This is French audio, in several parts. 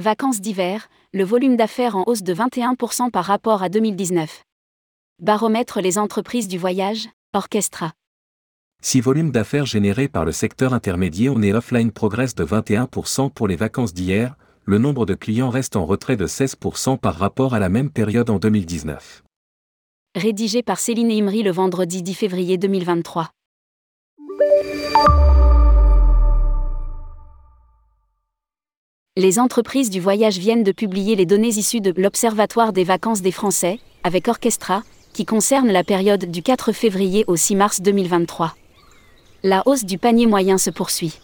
Vacances d'hiver, le volume d'affaires en hausse de 21% par rapport à 2019. Baromètre les entreprises du voyage, Orchestra. Si volume d'affaires généré par le secteur intermédiaire on et offline progresse de 21% pour les vacances d'hier, le nombre de clients reste en retrait de 16% par rapport à la même période en 2019. Rédigé par Céline Imri le vendredi 10 février 2023. Les entreprises du voyage viennent de publier les données issues de l'Observatoire des vacances des Français, avec Orchestra, qui concerne la période du 4 février au 6 mars 2023. La hausse du panier moyen se poursuit.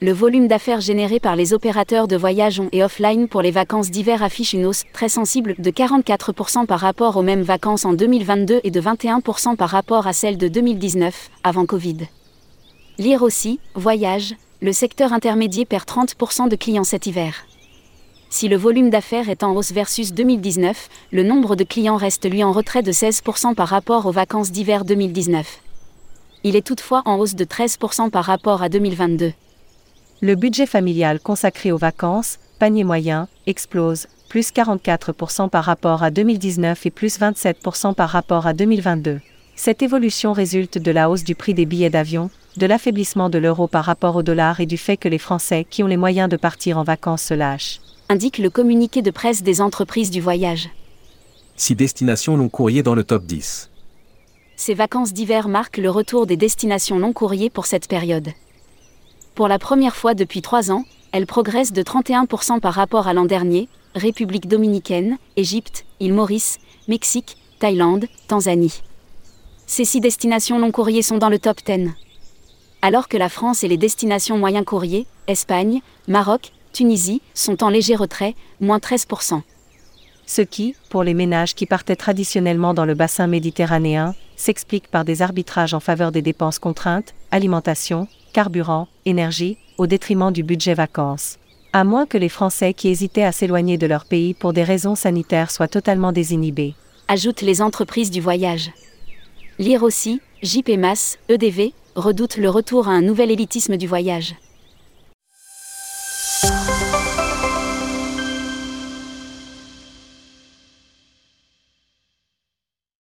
Le volume d'affaires généré par les opérateurs de voyage on et offline pour les vacances d'hiver affiche une hausse très sensible de 44% par rapport aux mêmes vacances en 2022 et de 21% par rapport à celles de 2019, avant Covid. Lire aussi, voyage, le secteur intermédiaire perd 30% de clients cet hiver. Si le volume d'affaires est en hausse versus 2019, le nombre de clients reste lui en retrait de 16% par rapport aux vacances d'hiver 2019. Il est toutefois en hausse de 13% par rapport à 2022. Le budget familial consacré aux vacances, panier moyen, explose, plus 44% par rapport à 2019 et plus 27% par rapport à 2022. Cette évolution résulte de la hausse du prix des billets d'avion, de l'affaiblissement de l'euro par rapport au dollar et du fait que les Français qui ont les moyens de partir en vacances se lâchent. Indique le communiqué de presse des entreprises du voyage. Six destinations long courrier dans le top 10. Ces vacances d'hiver marquent le retour des destinations long courrier pour cette période. Pour la première fois depuis trois ans, elles progressent de 31% par rapport à l'an dernier, République dominicaine, Égypte, île Maurice, Mexique, Thaïlande, Tanzanie. Ces six destinations long courrier sont dans le top 10 alors que la France et les destinations moyen courrier, Espagne, Maroc, Tunisie, sont en léger retrait, moins 13%. Ce qui, pour les ménages qui partaient traditionnellement dans le bassin méditerranéen, s'explique par des arbitrages en faveur des dépenses contraintes, alimentation, carburant, énergie, au détriment du budget vacances. À moins que les Français qui hésitaient à s'éloigner de leur pays pour des raisons sanitaires soient totalement désinhibés. Ajoutent les entreprises du voyage. Lire aussi, JP Mass, EDV, redoute le retour à un nouvel élitisme du voyage.